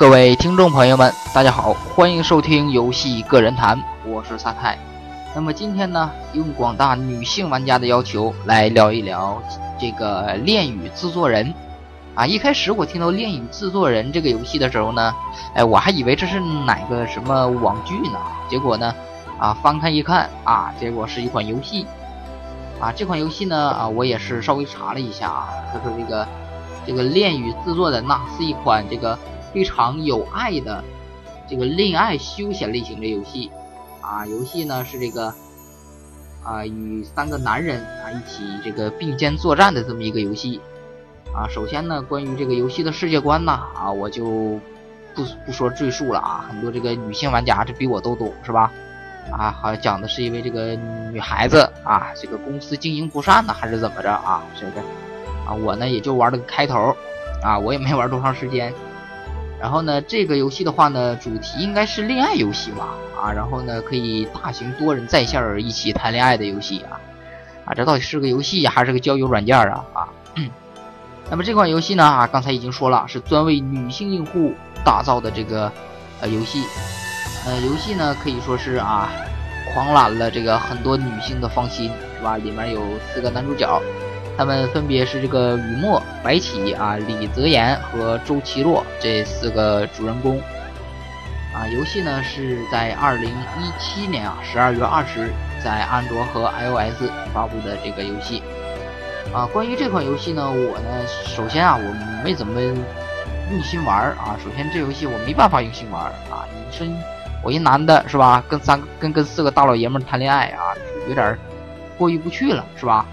各位听众朋友们，大家好，欢迎收听游戏个人谈，我是萨泰。那么今天呢，应广大女性玩家的要求，来聊一聊这个《恋与制作人》啊。一开始我听到《恋与制作人》这个游戏的时候呢，哎，我还以为这是哪个什么网剧呢？结果呢，啊，翻开一看啊，结果是一款游戏啊。这款游戏呢，啊，我也是稍微查了一下啊，他说这个这个《恋与制作人》呐，是一款这个。非常有爱的这个恋爱休闲类型的游戏啊，游戏呢是这个啊与三个男人啊一起这个并肩作战的这么一个游戏啊。首先呢，关于这个游戏的世界观呢啊，我就不不说赘述了啊，很多这个女性玩家这比我都懂是吧？啊，好像讲的是因为这个女孩子啊，这个公司经营不善呢，还是怎么着啊？这个啊，我呢也就玩了个开头啊，我也没玩多长时间。然后呢，这个游戏的话呢，主题应该是恋爱游戏吧？啊，然后呢，可以大型多人在线一起谈恋爱的游戏啊，啊，这到底是个游戏还是个交友软件啊？啊，那么这款游戏呢，啊，刚才已经说了，是专为女性用户打造的这个呃游戏，呃，游戏呢可以说是啊，狂揽了这个很多女性的芳心，是吧？里面有四个男主角。他们分别是这个雨墨、白起啊、李泽言和周奇洛这四个主人公啊。游戏呢是在二零一七年啊十二月二十日在安卓和 iOS 发布的这个游戏啊。关于这款游戏呢，我呢首先啊我没怎么用心玩啊。首先这游戏我没办法用心玩啊。你说我一男的是吧，跟三跟跟四个大老爷们谈恋爱啊，有点过意不去了是吧？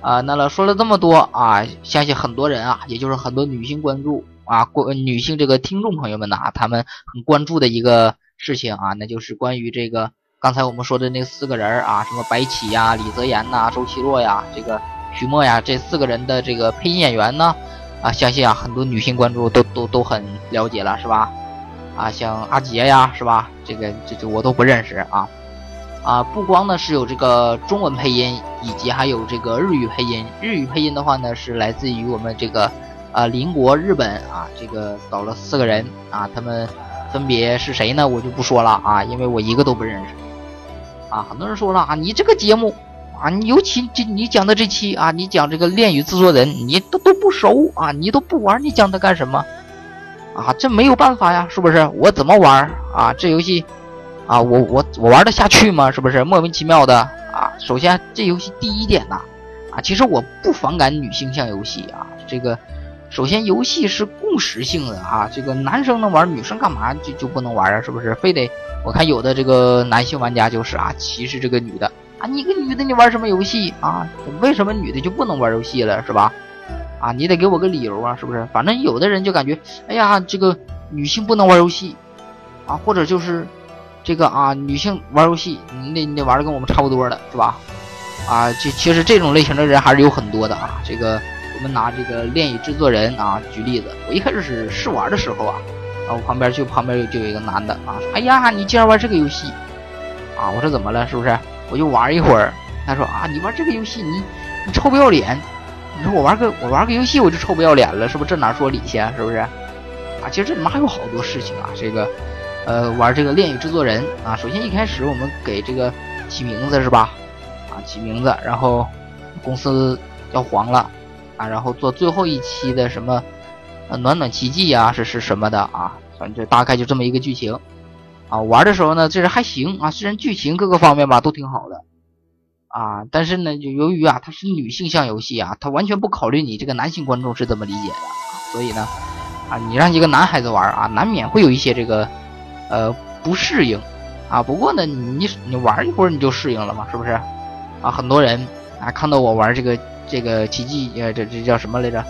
啊，那了说了这么多啊，相信很多人啊，也就是很多女性关注啊，关女性这个听众朋友们呐，他们很关注的一个事情啊，那就是关于这个刚才我们说的那四个人啊，什么白起呀、李泽言呐、周奇洛呀、这个徐墨呀，这四个人的这个配音演员呢，啊，相信啊，很多女性关注都都都很了解了，是吧？啊，像阿杰呀，是吧？这个这这我都不认识啊。啊，不光呢是有这个中文配音，以及还有这个日语配音。日语配音的话呢，是来自于我们这个啊邻国日本啊，这个找了四个人啊，他们分别是谁呢？我就不说了啊，因为我一个都不认识。啊，很多人说了啊，你这个节目啊，你尤其这你讲的这期啊，你讲这个恋与制作人，你都都不熟啊，你都不玩，你讲它干什么？啊，这没有办法呀，是不是？我怎么玩啊？这游戏。啊，我我我玩得下去吗？是不是莫名其妙的啊？首先，这游戏第一点呐，啊，其实我不反感女性向游戏啊。这个，首先游戏是共识性的啊，这个男生能玩，女生干嘛就就不能玩啊？是不是？非得我看有的这个男性玩家就是啊，歧视这个女的啊，你个女的你玩什么游戏啊？为什么女的就不能玩游戏了？是吧？啊，你得给我个理由啊，是不是？反正有的人就感觉，哎呀，这个女性不能玩游戏啊，或者就是。这个啊，女性玩游戏，你得你得玩的跟我们差不多的是吧？啊，就其实这种类型的人还是有很多的啊。这个我们拿这个《恋与制作人》啊举例子，我一开始是试玩的时候啊，然后旁边就旁边就有一个男的啊，说：“哎呀，你竟然玩这个游戏啊！”我说：“怎么了？是不是？”我就玩一会儿，他说：“啊，你玩这个游戏，你你臭不要脸！你说我玩个我玩个游戏我就臭不要脸了，是不是？这哪说理去？是不是？啊，其实这里面还有好多事情啊，这个。”呃，玩这个恋与制作人啊，首先一开始我们给这个起名字是吧？啊，起名字，然后公司要黄了啊，然后做最后一期的什么呃暖暖奇迹啊，是是什么的啊？反正就大概就这么一个剧情啊。玩的时候呢，这人还行啊，虽然剧情各个方面吧都挺好的啊，但是呢，就由于啊它是女性向游戏啊，它完全不考虑你这个男性观众是怎么理解的，所以呢啊，你让一个男孩子玩啊，难免会有一些这个。呃，不适应，啊，不过呢，你你玩一会儿你就适应了嘛，是不是？啊，很多人啊看到我玩这个这个奇迹，呃，这这叫什么来着？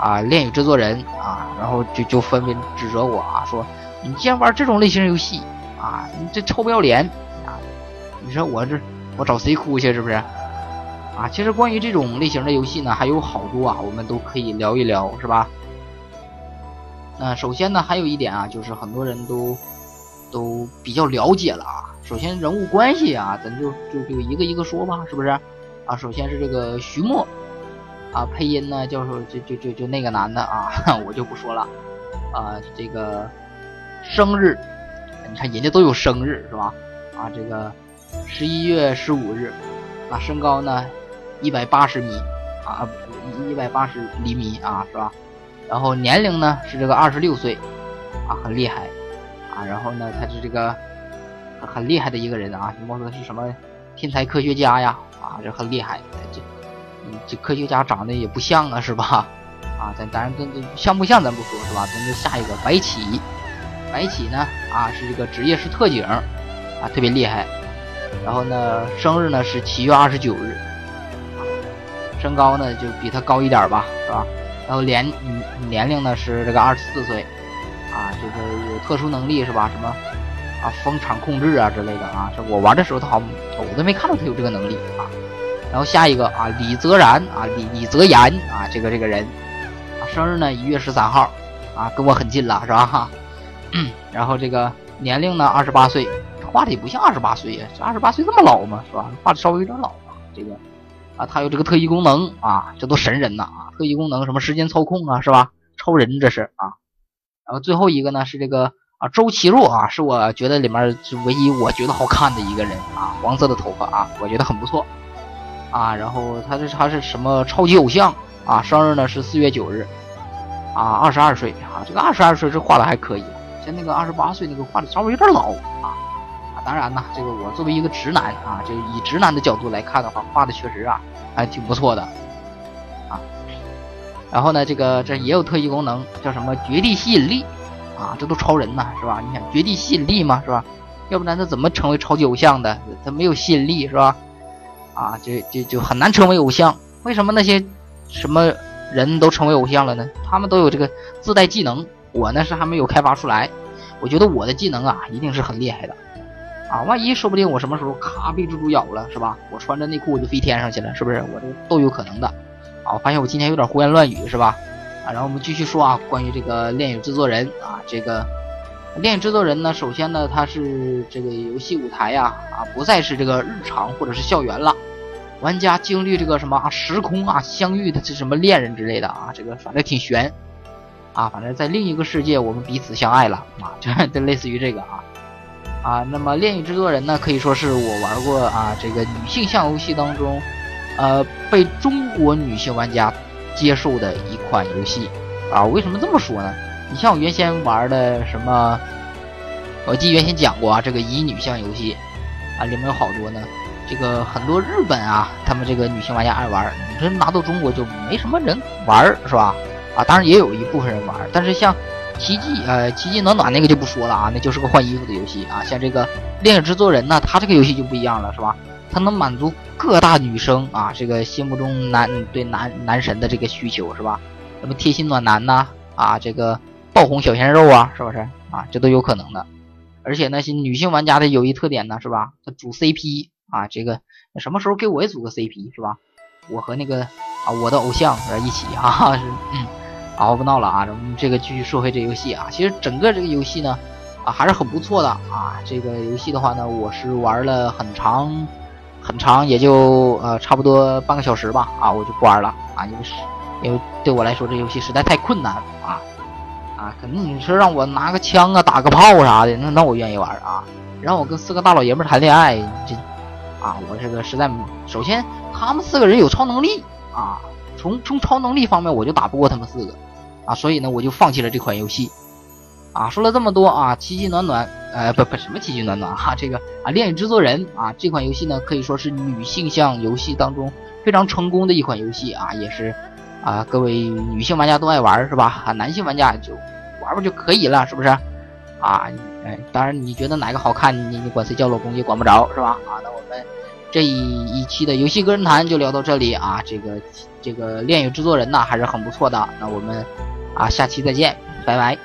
啊，恋与制作人啊，然后就就纷纷指责我啊，说你既然玩这种类型游戏啊，你这臭不要脸啊！你说我这我找谁哭去？是不是？啊，其实关于这种类型的游戏呢，还有好多啊，我们都可以聊一聊，是吧？那首先呢，还有一点啊，就是很多人都。都比较了解了啊。首先人物关系啊，咱就就就一个一个说吧，是不是？啊，首先是这个徐墨，啊，配音呢，教授就就就就那个男的啊，我就不说了。啊这个生日，你看人家都有生日是吧？啊这个十一月十五日，啊身高呢一百八十米啊一百八十厘米啊是吧？然后年龄呢是这个二十六岁，啊很厉害啊，然后呢他是这个很厉害的一个人啊，么说是什么天才科学家呀啊这很厉害，这这科学家长得也不像啊是吧？啊咱当然这这像不像咱不说是吧？咱就下一个白起，白起呢啊是这个职业是特警啊特别厉害，然后呢生日呢是七月二十九日，身高呢就比他高一点吧是吧？然后年年龄呢是这个二十四岁，啊，这个有特殊能力是吧？什么啊，风场控制啊之类的啊。这我玩的时候他好像，我都没看到他有这个能力啊。然后下一个啊，李泽然啊，李李泽言啊，这个这个人，啊，生日呢一月十三号，啊，跟我很近了是吧？哈。然后这个年龄呢二十八岁，画的也不像二十八岁呀，这二十八岁这么老吗？是吧？画的稍微有点老啊，这个。啊，他有这个特异功能啊，这都神人呐啊！特异功能什么时间操控啊，是吧？超人这是啊。然后最后一个呢是这个啊，周奇若啊，是我觉得里面唯一我觉得好看的一个人啊，黄色的头发啊，我觉得很不错啊。然后他是他是什么超级偶像啊？生日呢是四月九日啊，二十二岁啊，这个二十二岁这画的还可以，像那个二十八岁那个画的稍微有点老啊。当然呢，这个我作为一个直男啊，就以直男的角度来看的话，画的确实啊还挺不错的啊。然后呢，这个这也有特异功能，叫什么绝地吸引力啊？这都超人呐，是吧？你想绝地吸引力嘛，是吧？要不然他怎么成为超级偶像的？他没有吸引力是吧？啊，就就就很难成为偶像。为什么那些什么人都成为偶像了呢？他们都有这个自带技能，我呢是还没有开发出来。我觉得我的技能啊，一定是很厉害的。啊，万一说不定我什么时候咔被蜘蛛咬了，是吧？我穿着内裤我就飞天上去了，是不是？我这都有可能的。啊，我发现我今天有点胡言乱语，是吧？啊，然后我们继续说啊，关于这个恋与制作人啊，这个恋与制作人呢，首先呢，它是这个游戏舞台呀，啊，不再是这个日常或者是校园了，玩家经历这个什么啊时空啊相遇的这什么恋人之类的啊，这个反正挺悬啊，反正在另一个世界我们彼此相爱了啊，这这类似于这个啊。啊，那么《恋与制作人》呢，可以说是我玩过啊这个女性向游戏当中，呃，被中国女性玩家接受的一款游戏啊。为什么这么说呢？你像我原先玩的什么，我记原先讲过啊，这个乙女向游戏啊，里面有好多呢。这个很多日本啊，他们这个女性玩家爱玩，你说拿到中国就没什么人玩，是吧？啊，当然也有一部分人玩，但是像。奇迹，呃，奇迹暖暖那个就不说了啊，那就是个换衣服的游戏啊。像这个恋影制作人呢，他这个游戏就不一样了，是吧？他能满足各大女生啊，这个心目中男对男男神的这个需求，是吧？什么贴心暖男呐，啊，这个爆红小鲜肉啊，是不是啊？这都有可能的。而且那些女性玩家的有一特点呢，是吧？他组 CP 啊，这个什么时候给我也组个 CP，是吧？我和那个啊，我的偶像一起啊，是嗯。好，不闹了啊！咱们这个继续说回这游戏啊。其实整个这个游戏呢，啊还是很不错的啊。这个游戏的话呢，我是玩了很长很长，也就呃差不多半个小时吧啊，我就不玩了啊，因为是因为对我来说这游戏实在太困难啊啊！肯定你说让我拿个枪啊打个炮啥的，那那我愿意玩啊。让我跟四个大老爷们谈恋爱，这啊我这个实在首先他们四个人有超能力啊。从从超能力方面，我就打不过他们四个，啊，所以呢，我就放弃了这款游戏，啊，说了这么多啊，奇迹暖暖，呃，不不，什么奇迹暖暖哈，这个啊，恋与制作人啊，这款游戏呢，可以说是女性向游戏当中非常成功的一款游戏啊，也是啊，各位女性玩家都爱玩是吧？啊，男性玩家就玩玩就可以了，是不是？啊，哎，当然你觉得哪个好看，你你管谁叫老公也管不着是吧？啊，那我们这一一期的游戏个人谈就聊到这里啊，这个。这个恋与制作人呢还是很不错的，那我们啊下期再见，拜拜。